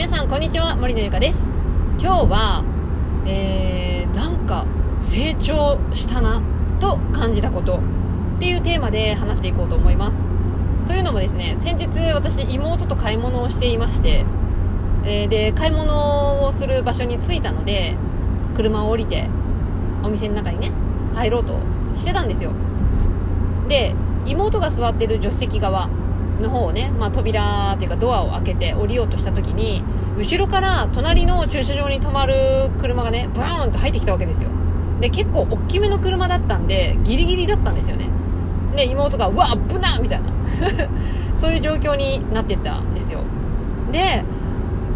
皆さんこんにちは森のゆかです。今日はえー、なんか成長したなと感じたことっていうテーマで話していこうと思います。というのもですね先日私妹と買い物をしていましてえー、で買い物をする場所に着いたので車を降りてお店の中にね入ろうとしてたんですよ。で妹が座ってる助手席側の方をね、まあ、扉っていうかドアを開けて降りようとした時に後ろから隣の駐車場に止まる車がねブーンと入ってきたわけですよ。で結構大きめの車だったんでギリギリだったんですよね。で妹が「うわ危な!」みたいな。そういう状況になってったんですよ。で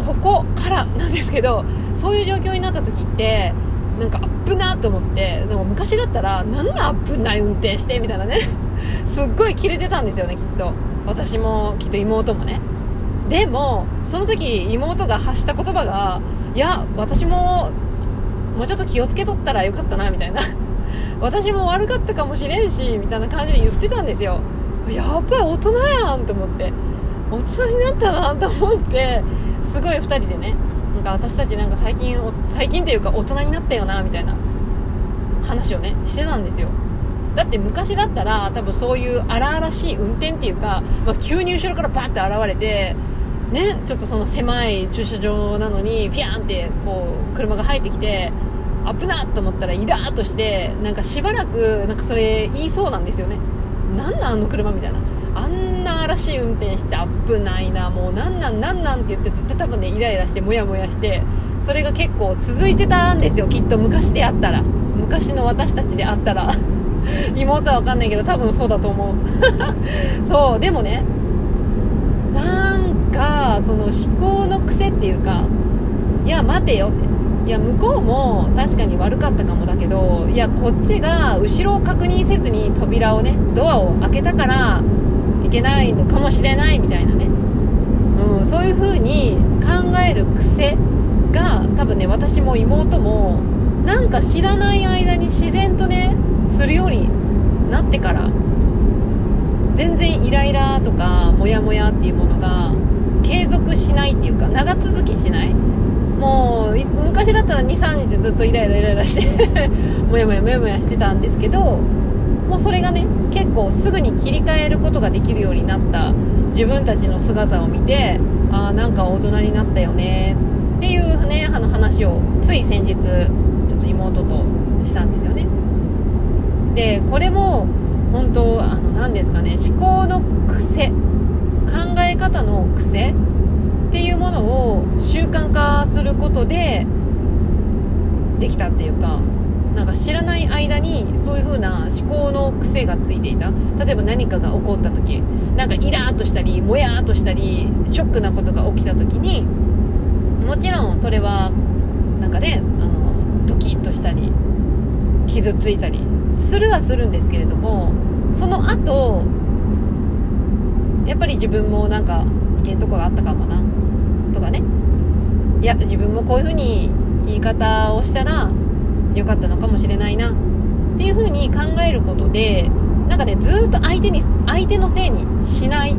ここからなんですけどそういう状況になった時ってなんか危なと思ってなんか昔だったらなんな危ない運転してみたいなね。すっごいキレてたんですよねきっと。私もきっと妹もね。でもその時妹が発した言葉がいや私ももうちょっと気をつけとったらよかったなみたいな。私も悪かったかもしれんしみたいな感じで言ってたんですよ。やっぱり大人やんと思って。大人になったなと思ってすごい2人でねなんか私たちなんか最近最近っていうか大人になったよなみたいな話をねしてたんですよ。だって昔だったら多分そういう荒々しい運転っていうか、まあ、急に後ろからバッて現れてね、ちょっとその狭い駐車場なのにピャンってこう車が入ってきて危なと思ったらイラーっとしてなんかしばらくなんかそれ言いそうなんですよね。なんなんあの車みたいな。あんな嵐しい運転して危ないなもうなんなんなんなんって言ってずっと多分ねイライラしてモヤモヤしてそれが結構続いてたんですよ。きっと昔であったら。昔の私たちであったら。妹は分かんないけど多分そうだと思う。そうでもねなんかその思考の癖っていうかいや待てよって。いや向こうも確かに悪かったかもだけどいやこっちが後ろを確認せずに扉をねドアを開けたからいけないのかもしれないみたいなね、うん、そういう風に考える癖が多分ね私も妹もなんか知らない間に自然とねするようになってから全然イライラとかモヤモヤっていうものが継続しないっていうか長続きしない。もう昔だったら23日ずっとイライライライラして モヤモヤモヤモヤしてたんですけどもうそれがね結構すぐに切り替えることができるようになった自分たちの姿を見てああなんか大人になったよねっていうねあの話をつい先日妹としたんですよね。でこれも本当あの何ですかね思考の癖考え方の癖っていうものを習慣化することでできたっていうかなんか知らない間にそういう風な思考の癖がついていた。例えば何かが起こった時なんかイラーっとしたりもやーっとしたりショックなことが起きた時にもちろんそれはなんかねあのドキッとしたり傷ついたりするはするんですけれどもその後やっぱり自分もなんかいけんとこがあったかもなとかね。いや自分もこういう風に言い方をしたら良かったのかもしれないなっていう風に考えることでなんかねずっと相手に相手のせいにしないっ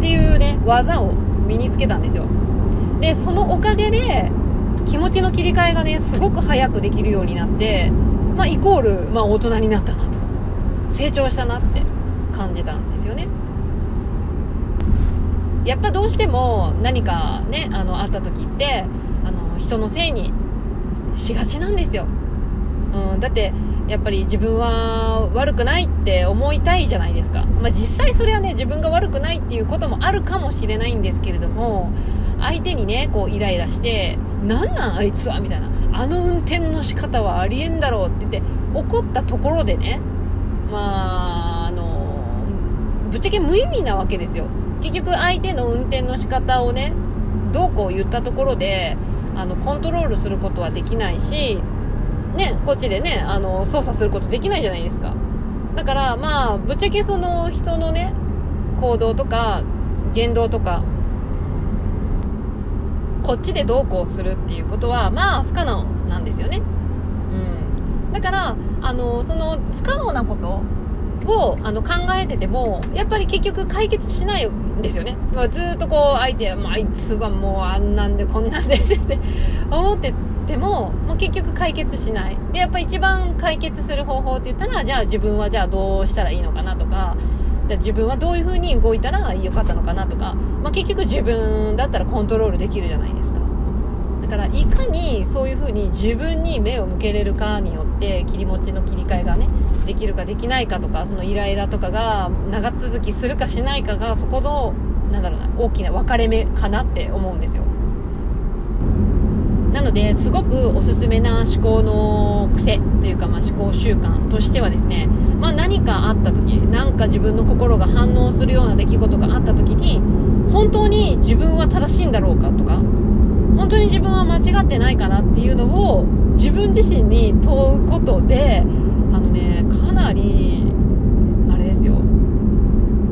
ていうね技を身につけたんですよ。でそのおかげで気持ちの切り替えがねすごく早くできるようになってまあ、イコール、まあ、大人になったなと。成長したなって感じたんですよね。やっぱどうしても何かねあのあった時ってあの人のせいにしがちなんですよ、うん、だってやっぱり自分は悪くないって思いたいじゃないですか、まあ、実際それはね自分が悪くないっていうこともあるかもしれないんですけれども相手にねこうイライラしてなんなんあいつは？みたいなあの運転の仕方はありえんだろうって言って怒ったところでねまああのぶっちゃけ無意味なわけですよ。結局相手の運転の仕方をねどうこう言ったところであのコントロールすることはできないしねこっちでねあの操作することできないじゃないですか。だからまあぶっちゃけその人のね行動とか言動とかこっちでどうこうするっていうことはまあ不可能なんですよね、うん、だからあのその不可能なことをあの考えててもやっぱり結局解決しないんですよね、まあ、ずっとこう相手は、まあ、あいつはもうあんなんでこんなんでって思っててももう結局解決しない。でやっぱ一番解決する方法って言ったらじゃあ自分はじゃあどうしたらいいのかなとかじゃ自分はどういう風に動いたらよかったのかなとか、まあ、結局自分だったらコントロールできるじゃないですか。だからいかにそういう風に自分に目を向けれるかによって切り持ちの切り替えがねできるかできないかとかそのイライラとかが長続きするかしないかがそこのなんだろうな大きな分かれ目かなって思うんですよ。のですごくおすすめな思考の癖というか、まあ、思考習慣としてはですね、まあ、何かあった時何か自分の心が反応するような出来事があった時に本当に自分は正しいんだろうかとか本当に自分は間違ってないかなっていうのを自分自身に問うことであのねかなりあれですよ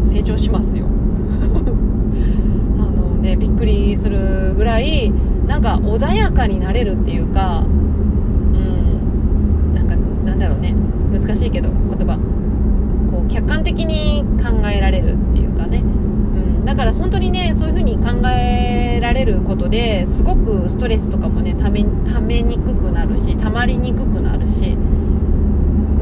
成長しますよ。あのねびっくりするぐらいなんか穏やかになれるっていうかうんなんかなんだろうね。難しいけど言葉。こう客観的に考えられるっていうかね、うん、だから本当にねそういう風に考えられることですごくストレスとかもねためためにくくなるし溜まりにくくなるし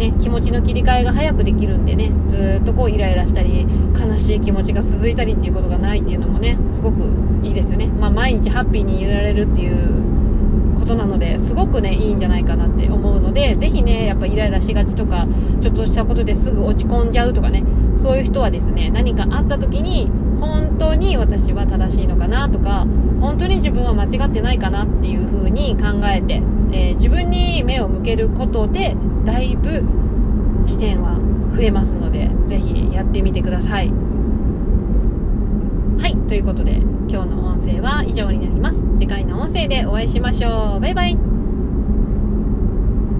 ね、気持ちの切り替えが早くできるんでねずっとこうイライラしたり悲しい気持ちが続いたりっていうことがないっていうのもねすごくいいですよね、まあ、毎日ハッピーにいられるっていうことなのですごくねいいんじゃないかなって思うのでぜひねやっぱイライラしがちとかちょっとしたことですぐ落ち込んじゃうとかねそういう人はですね何かあった時に本当に私は正しいのかなとか本当に自分は間違ってないかなっていう風に考えて、えー、自分に目を向けることでだいぶ視点は増えますのでぜひやってみてください。はいということで今日の音声は以上になります。次回の音声でお会いしましょう。バイバイ。